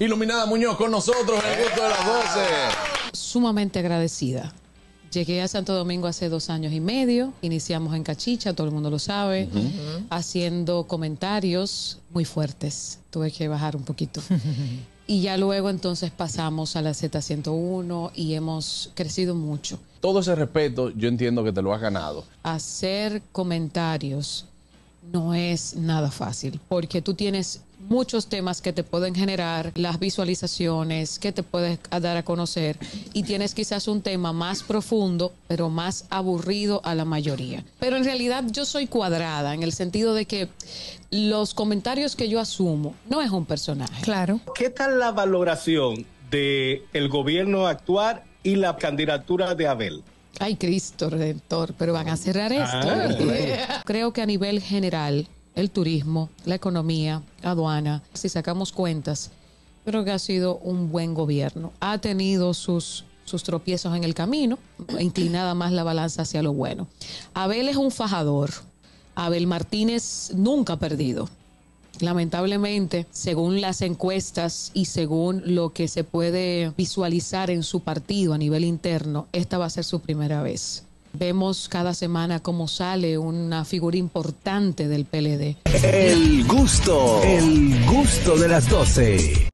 Iluminada Muñoz con nosotros en el gusto de las 12. Sumamente agradecida. Llegué a Santo Domingo hace dos años y medio. Iniciamos en Cachicha, todo el mundo lo sabe, haciendo comentarios muy fuertes. Tuve que bajar un poquito. y ya luego entonces pasamos a la Z101 y hemos crecido mucho. Todo ese respeto yo entiendo que te lo has ganado. Hacer comentarios no es nada fácil porque tú tienes muchos temas que te pueden generar las visualizaciones, que te puedes dar a conocer y tienes quizás un tema más profundo, pero más aburrido a la mayoría. Pero en realidad yo soy cuadrada en el sentido de que los comentarios que yo asumo no es un personaje. Claro. ¿Qué tal la valoración del el gobierno actual y la candidatura de Abel? Ay, Cristo Redentor, pero van a cerrar esto. Ah, Creo que a nivel general, el turismo, la economía, aduana, si sacamos cuentas, creo que ha sido un buen gobierno. Ha tenido sus, sus tropiezos en el camino, inclinada más la balanza hacia lo bueno. Abel es un fajador. Abel Martínez nunca ha perdido. Lamentablemente, según las encuestas y según lo que se puede visualizar en su partido a nivel interno, esta va a ser su primera vez. Vemos cada semana cómo sale una figura importante del PLD. El gusto, el gusto de las 12.